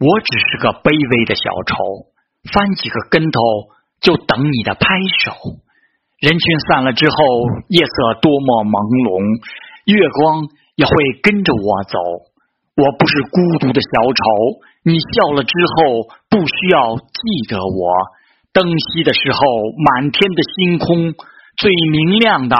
我只是个卑微的小丑翻几个跟头就等你的拍手。人群散了之后夜色多么朦胧月光也会跟着我走。我不是孤独的小丑你笑了之后不需要记得我。灯熄的时候满天的星空最明亮的